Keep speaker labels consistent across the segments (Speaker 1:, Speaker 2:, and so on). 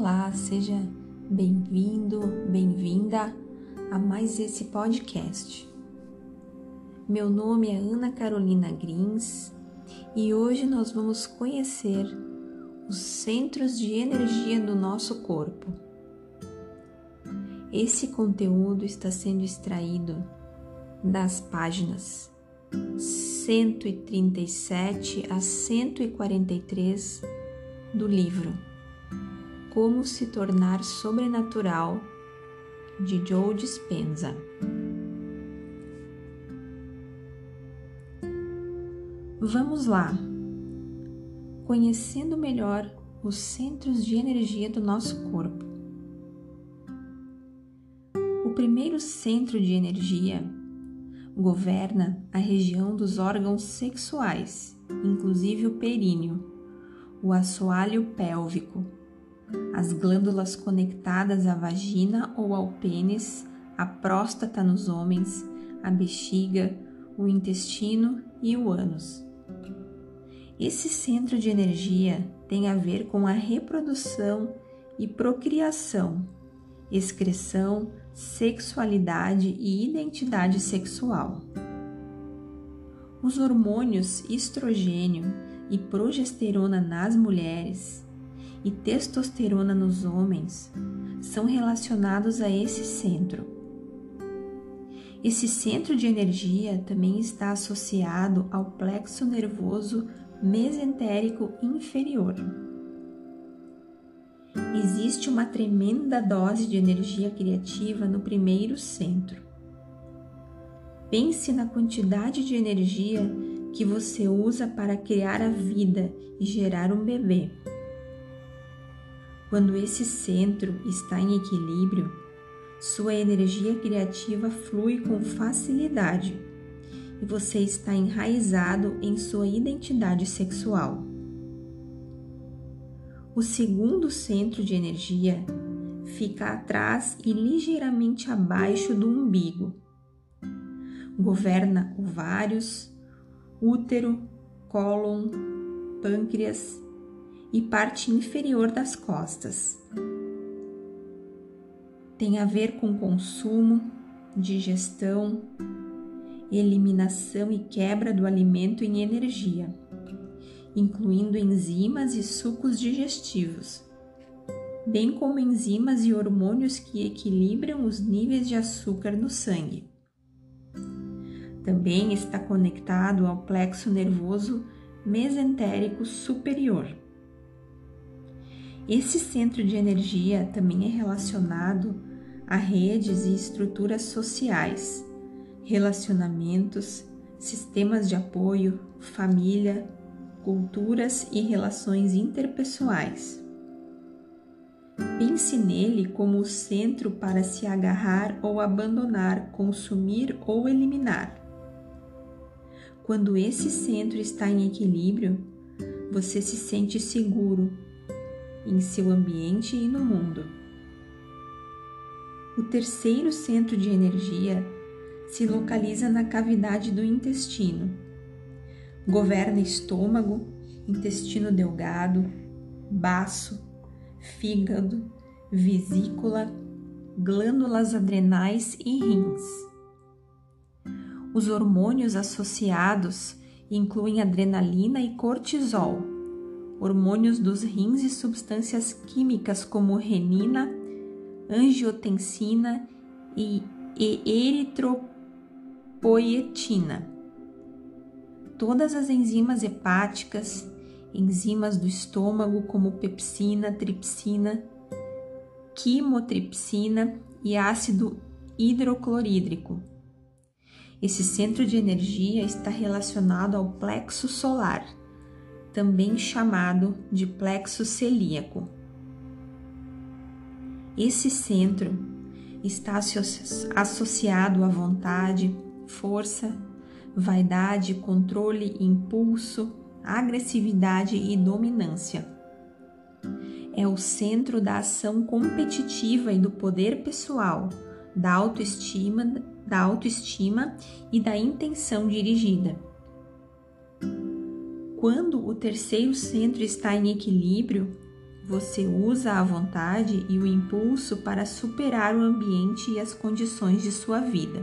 Speaker 1: Olá, seja bem-vindo, bem-vinda a mais esse podcast. Meu nome é Ana Carolina Grins e hoje nós vamos conhecer os centros de energia do nosso corpo. Esse conteúdo está sendo extraído das páginas 137 a 143 do livro Como se tornar sobrenatural de Joe Dispenza. Vamos lá. Conhecendo melhor os centros de energia do nosso corpo. O primeiro centro de energia governa a região dos órgãos sexuais, inclusive o períneo, o assoalho pélvico, as glândulas conectadas à vagina ou ao pênis, a próstata nos homens, a bexiga, o intestino e o ânus. Esse centro de energia tem a ver com a reprodução e procriação, excreção, sexualidade e identidade sexual. Os hormônios estrogênio e progesterona nas mulheres e testosterona nos homens são relacionados a esse centro. Esse centro de energia também está associado ao plexo nervoso mesentérico inferior existe uma tremenda dose de energia criativa no primeiro centro. Pense na quantidade de energia que você usa para criar a vida e gerar um bebê. Quando esse centro está em equilíbrio, sua energia criativa flui com facilidade e você está enraizado em sua identidade sexual. O segundo centro de energia fica atrás e ligeiramente abaixo do umbigo. Governa ovários, útero, cólon, pâncreas e parte inferior das costas. Tem a ver com consumo, digestão, eliminação e quebra do alimento em energia incluindo enzimas e sucos digestivos, bem como enzimas e hormônios que equilibram os níveis de açúcar no sangue. Também está conectado ao plexo nervoso mesentérico superior. Esse centro de energia também é relacionado a redes e estruturas sociais, relacionamentos, sistemas de apoio, família, culturas e relações interpessoais. Pense nele como o centro para se agarrar ou abandonar, consumir ou eliminar. Quando esse centro está em equilíbrio, você se sente seguro em seu ambiente e no mundo. O terceiro centro de energia se localiza na cavidade do intestino Governa estômago, intestino delgado, baço, fígado, vesícula, glândulas adrenais e rins. Os hormônios associados incluem adrenalina e cortisol, hormônios dos rins e substâncias químicas como renina, angiotensina e eritropoietina todas as enzimas hepáticas, enzimas do estômago como pepsina, tripsina, quimotripsina e ácido hidroclorídrico. Esse centro de energia está relacionado ao plexo solar, também chamado de plexo celíaco. Esse centro está associado à vontade, força vaidade, controle, impulso, agressividade e dominância. É o centro da ação competitiva e do poder pessoal, da autoestima, da autoestima e da intenção dirigida. Quando o terceiro centro está em equilíbrio, você usa a vontade e o impulso para superar o ambiente e as condições de sua vida.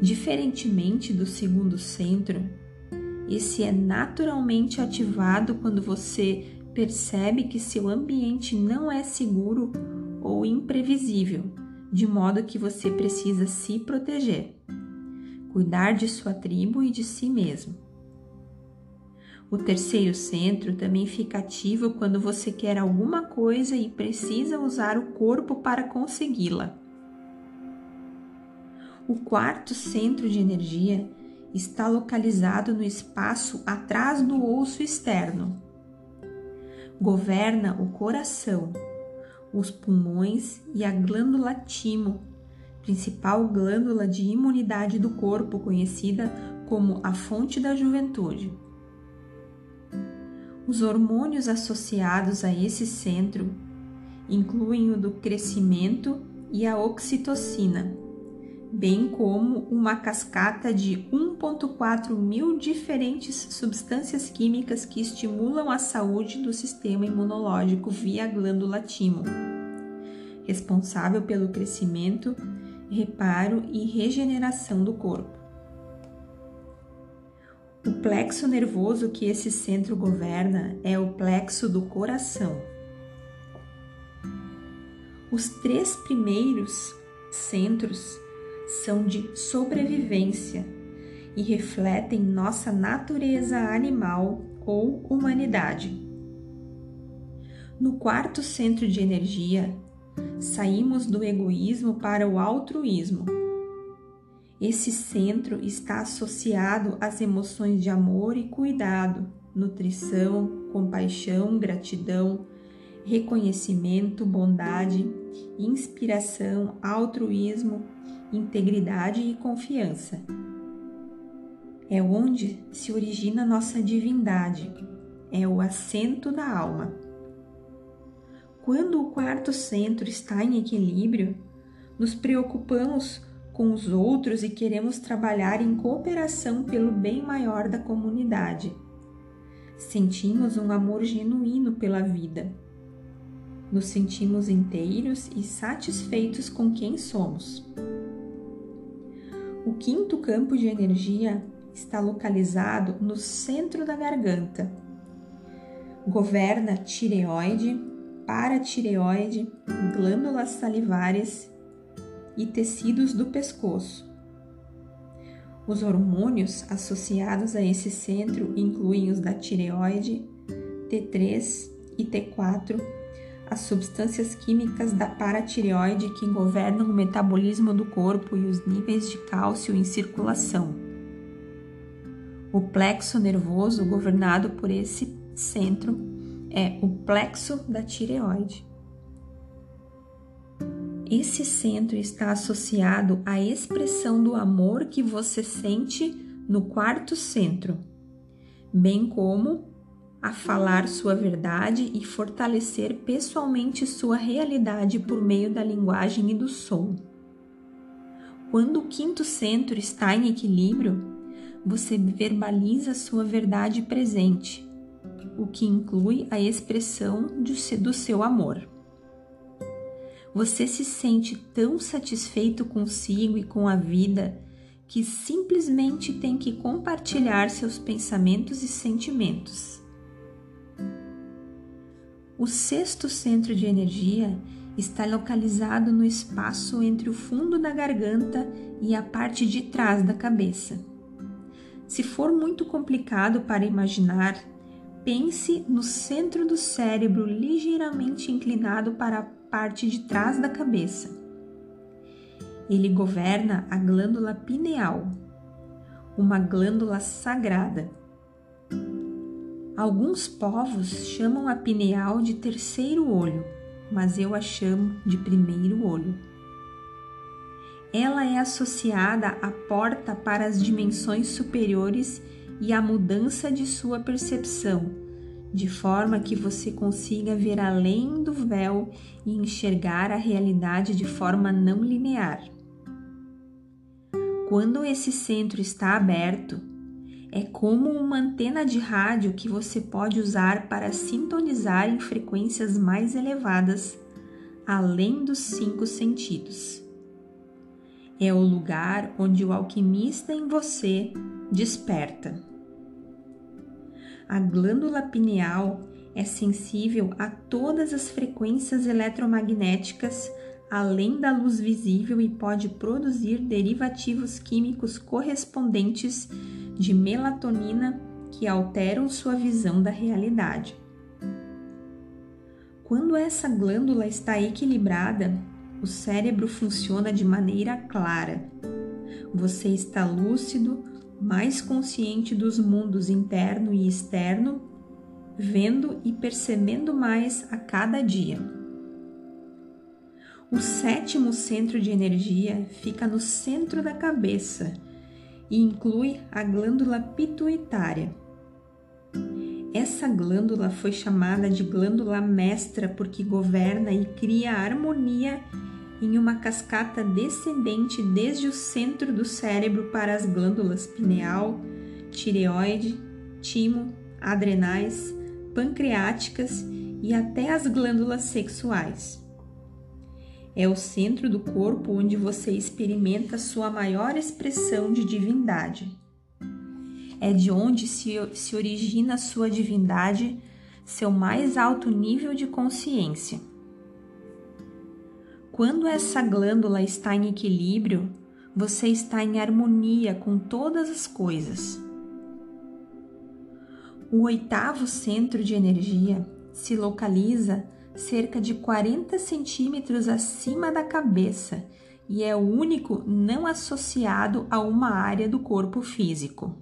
Speaker 1: Diferentemente do segundo centro, esse é naturalmente ativado quando você percebe que seu ambiente não é seguro ou imprevisível, de modo que você precisa se proteger, cuidar de sua tribo e de si mesmo. O terceiro centro também fica ativo quando você quer alguma coisa e precisa usar o corpo para consegui-la. O quarto centro de energia está localizado no espaço atrás do osso externo. Governa o coração, os pulmões e a glândula timo, principal glândula de imunidade do corpo, conhecida como a fonte da juventude. Os hormônios associados a esse centro incluem o do crescimento e a oxitocina, bem como uma cascata de 1,4 mil diferentes substâncias químicas que estimulam a saúde do sistema imunológico via glândula timo, responsável pelo crescimento, reparo e regeneração do corpo. O plexo nervoso que esse centro governa é o plexo do coração. Os três primeiros centros são de sobrevivência e refletem nossa natureza animal ou humanidade. No quarto centro de energia, saímos do egoísmo para o altruísmo esse centro está associado às emoções de amor e cuidado, nutrição, compaixão, gratidão, reconhecimento, bondade, inspiração, altruísmo, integridade e confiança. É onde se origina nossa divindade, é o assento da alma. Quando o quarto centro está em equilíbrio, nos preocupamos com os outros e queremos trabalhar em cooperação pelo bem maior da comunidade. Sentimos um amor genuíno pela vida. Nos sentimos inteiros e satisfeitos com quem somos. O quinto campo de energia está localizado no centro da garganta. Governa tireoide, paratireoide, glândulas salivares e tecidos do pescoço. Os hormônios associados a esse centro incluem os da tireoide, T3 e T4, as substâncias químicas da paratireoide que governam o metabolismo do corpo e os níveis de cálcio em circulação. O plexo nervoso governado por esse centro é o plexo da tireoide. Esse centro está associado à expressão do amor que você sente no quarto centro, bem como a falar sua verdade e fortalecer pessoalmente sua realidade por meio da linguagem e do som. Quando o quinto centro está em equilíbrio, você verbaliza sua verdade presente, o que inclui a expressão do seu amor você se sente tão satisfeito consigo e com a vida que simplesmente tem que compartilhar seus pensamentos e sentimentos. O sexto centro de energia está localizado no espaço entre o fundo da garganta e a parte de trás da cabeça. Se for muito complicado para imaginar, pense no centro do cérebro ligeiramente inclinado para a parte de trás da cabeça. Ele governa a glândula pineal, uma glândula sagrada. Alguns povos chamam a pineal de terceiro olho, mas eu a chamo de primeiro olho. Ela é associada à porta para as dimensões superiores e à mudança de sua percepção de forma que você consiga ver além do véu e enxergar a realidade de forma não linear. Quando esse centro está aberto, é como uma antena de rádio que você pode usar para sintonizar em frequências mais elevadas, além dos cinco sentidos. É o lugar onde o alquimista em você desperta. A glândula pineal é sensível a todas as frequências eletromagnéticas além da luz visível e pode produzir derivativos químicos correspondentes de melatonina que alteram sua visão da realidade. Quando essa glândula está equilibrada, o cérebro funciona de maneira clara. Você está lúcido, mais consciente dos mundos interno e externo, vendo e percebendo mais a cada dia. O sétimo centro de energia fica no centro da cabeça e inclui a glândula pituitária. Essa glândula foi chamada de glândula mestra porque governa e cria harmonia em uma cascata descendente desde o centro do cérebro para as glândulas pineal, tireoide, timo, adrenais, pancreáticas e até as glândulas sexuais. É o centro do corpo onde você experimenta sua maior expressão de divindade. É de onde se, se origina sua divindade, seu mais alto nível de consciência. Quando essa glândula está em equilíbrio, você está em harmonia com todas as coisas. O oitavo centro de energia se localiza cerca de 40 centímetros acima da cabeça e é o único não associado a uma área do corpo físico.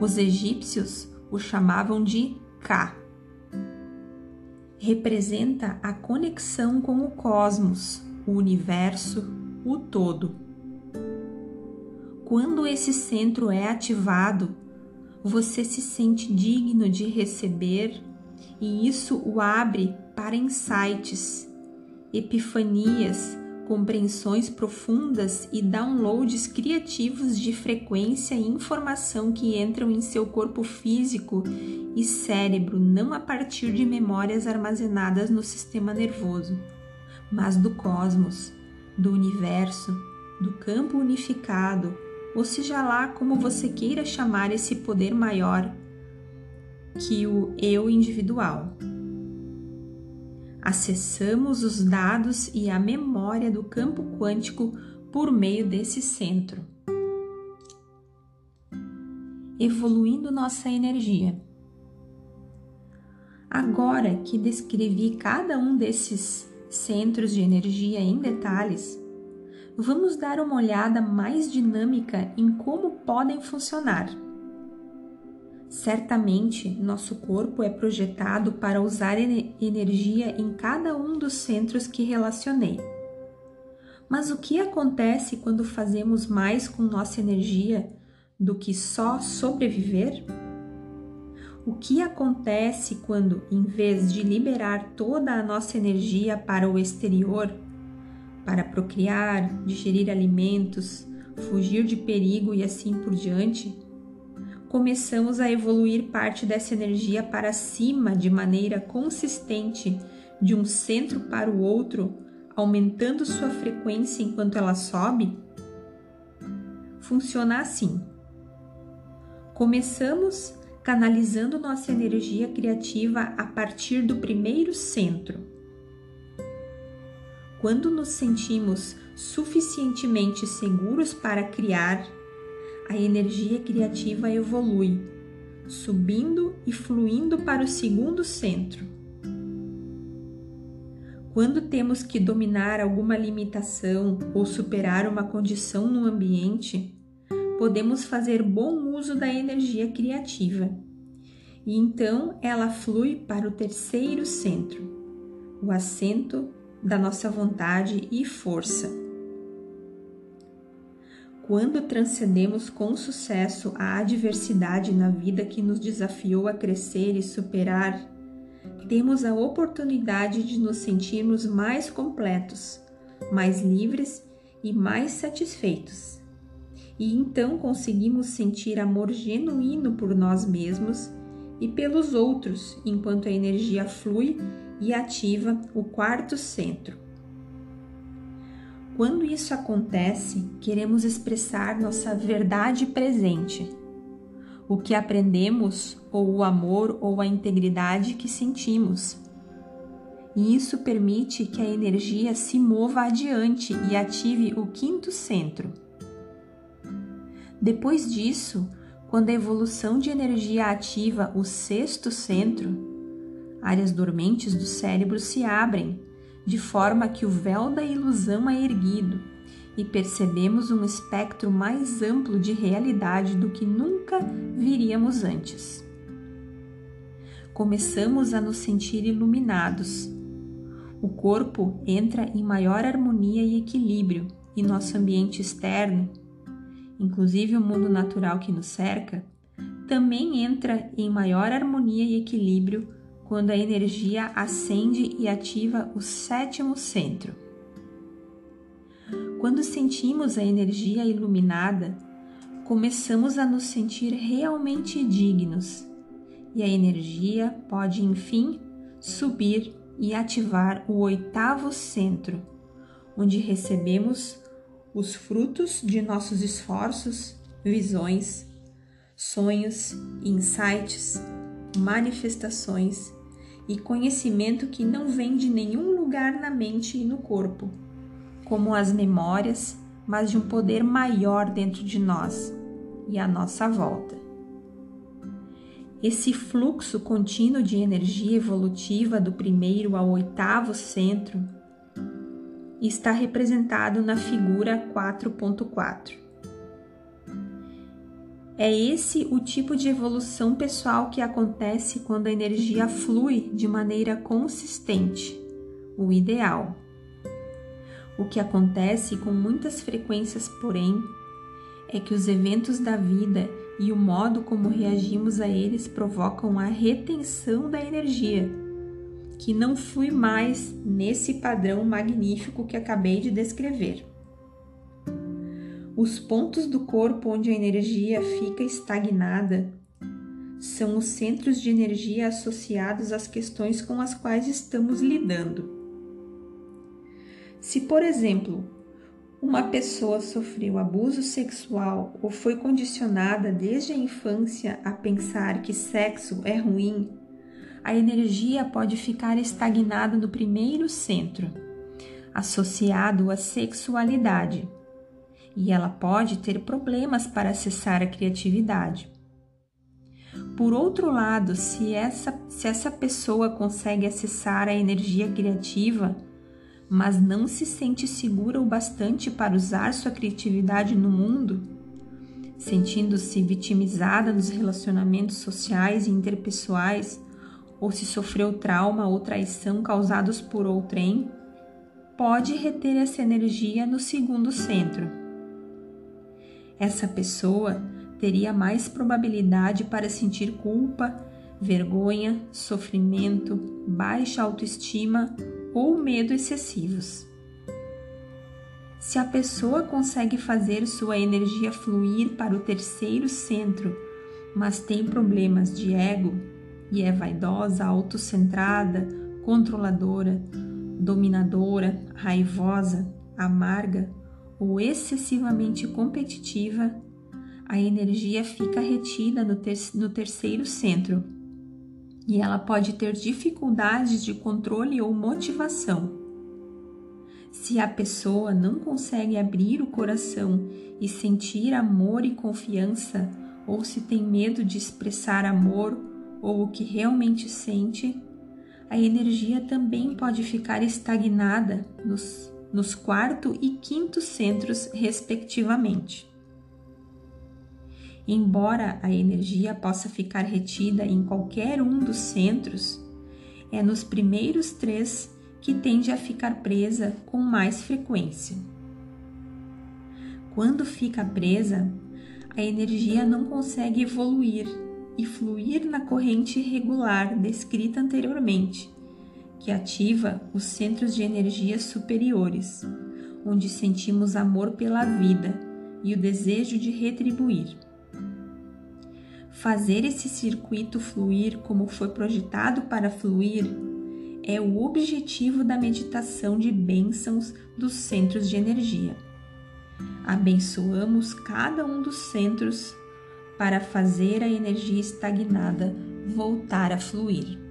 Speaker 1: Os egípcios o chamavam de Ka. Representa a conexão com o cosmos, o universo, o todo. Quando esse centro é ativado, você se sente digno de receber e isso o abre para insights, epifanias, compreensões profundas e downloads criativos de frequência e informação que entram em seu corpo físico e cérebro, não a partir de memórias armazenadas no sistema nervoso, mas do cosmos, do universo, do campo unificado, ou seja lá como você queira chamar esse poder maior que o eu individual. Acessamos os dados e a memória do campo quântico por meio desse centro, evoluindo nossa energia. Agora que descrevi cada um desses centros de energia em detalhes, vamos dar uma olhada mais dinâmica em como podem funcionar. Certamente, nosso corpo é projetado para usar energia em cada um dos centros que relacionei. Mas o que acontece quando fazemos mais com nossa energia do que só sobreviver? O que acontece quando, em vez de liberar toda a nossa energia para o exterior, para procriar, digerir alimentos, fugir de perigo e assim por diante, começamos a evoluir parte dessa energia para cima de maneira consistente, de um centro para o outro, aumentando sua frequência enquanto ela sobe? Funciona assim. Começamos canalizando nossa energia criativa a partir do primeiro centro. Quando nos sentimos suficientemente seguros para criar, a energia criativa evolui, subindo e fluindo para o segundo centro. Quando temos que dominar alguma limitação ou superar uma condição no ambiente, podemos fazer bom uso da energia criativa. E então ela flui para o terceiro centro, o assento da nossa vontade e força. Quando transcendemos com sucesso a adversidade na vida que nos desafiou a crescer e superar, temos a oportunidade de nos sentirmos mais completos, mais livres e mais satisfeitos. e então conseguimos sentir amor genuíno por nós mesmos e pelos outros, enquanto a energia flui e ativa o quarto centro. Quando isso acontece, queremos expressar nossa verdade presente, o que aprendemos, ou o amor ou a integridade que sentimos. E isso permite que a energia se mova adiante e ative o quinto centro. Depois disso, quando a evolução de energia ativa o sexto centro, áreas dormentes do cérebro se abrem, de forma que o véu da ilusão é erguido e percebemos um espectro mais amplo de realidade do que nunca viríamos antes. Começamos a nos sentir iluminados. O corpo entra em maior harmonia e equilíbrio, e nosso ambiente externo inclusive o mundo natural que nos cerca, também entra em maior harmonia e equilíbrio quando a energia acende e ativa o sétimo centro. Quando sentimos a energia iluminada, começamos a nos sentir realmente dignos e a energia pode, enfim, subir e ativar o oitavo centro, onde recebemos os frutos de nossos esforços, visões, sonhos, insights, manifestações e conhecimento que não vem de nenhum lugar na mente e no corpo, como as memórias, mas de um poder maior dentro de nós e à nossa volta. Esse fluxo contínuo de energia evolutiva do primeiro ao oitavo centro está representado na figura 4.4. É esse o tipo de evolução pessoal que acontece quando a energia flui de maneira consistente, o ideal. O que acontece com muitas frequências, porém, é que os eventos da vida e o modo como reagimos a eles provocam a retenção da energia que não flui mais nesse padrão magnífico que acabei de descrever. Os pontos do corpo onde a energia fica estagnada são os centros de energia associados às questões com as quais estamos lidando. Se, por exemplo, uma pessoa sofreu abuso sexual ou foi condicionada desde a infância a pensar que sexo é ruim a energia pode ficar estagnada no primeiro centro, associado à sexualidade, e ela pode ter problemas para acessar a criatividade. Por outro lado, se essa, se essa pessoa consegue acessar a energia criativa, mas não se sente segura o bastante para usar sua criatividade no mundo, sentindo-se vitimizada nos relacionamentos sociais e interpessoais, ou se sofreu trauma ou traição causados por outrem, pode reter essa energia no segundo centro. Essa pessoa teria mais probabilidade para sentir culpa, vergonha, sofrimento, baixa autoestima ou medo excessivos. Se a pessoa consegue fazer sua energia fluir para o terceiro centro, mas tem problemas de ego, e é vaidosa, autocentrada, controladora, dominadora, raivosa, amarga ou excessivamente competitiva, a energia fica retida no, ter no terceiro centro e ela pode ter dificuldades de controle ou motivação. Se a pessoa não consegue abrir o coração e sentir amor e confiança, ou se tem medo de expressar amor ou o que realmente sente, a energia também pode ficar estagnada nos, nos quarto e quinto centros, respectivamente. Embora a energia possa ficar retida em qualquer um dos centros, é nos primeiros três que tende a ficar presa com mais frequência. Quando fica presa, a energia não consegue evoluir e fluir na corrente regular descrita anteriormente, que ativa os centros de energia superiores, onde sentimos amor pela vida, e o desejo de retribuir. Fazer esse circuito fluir como foi projetado para fluir é o objetivo da meditação de bênçãos dos centros de energia. Abençoamos cada um dos centros para fazer a energia estagnada voltar a fluir.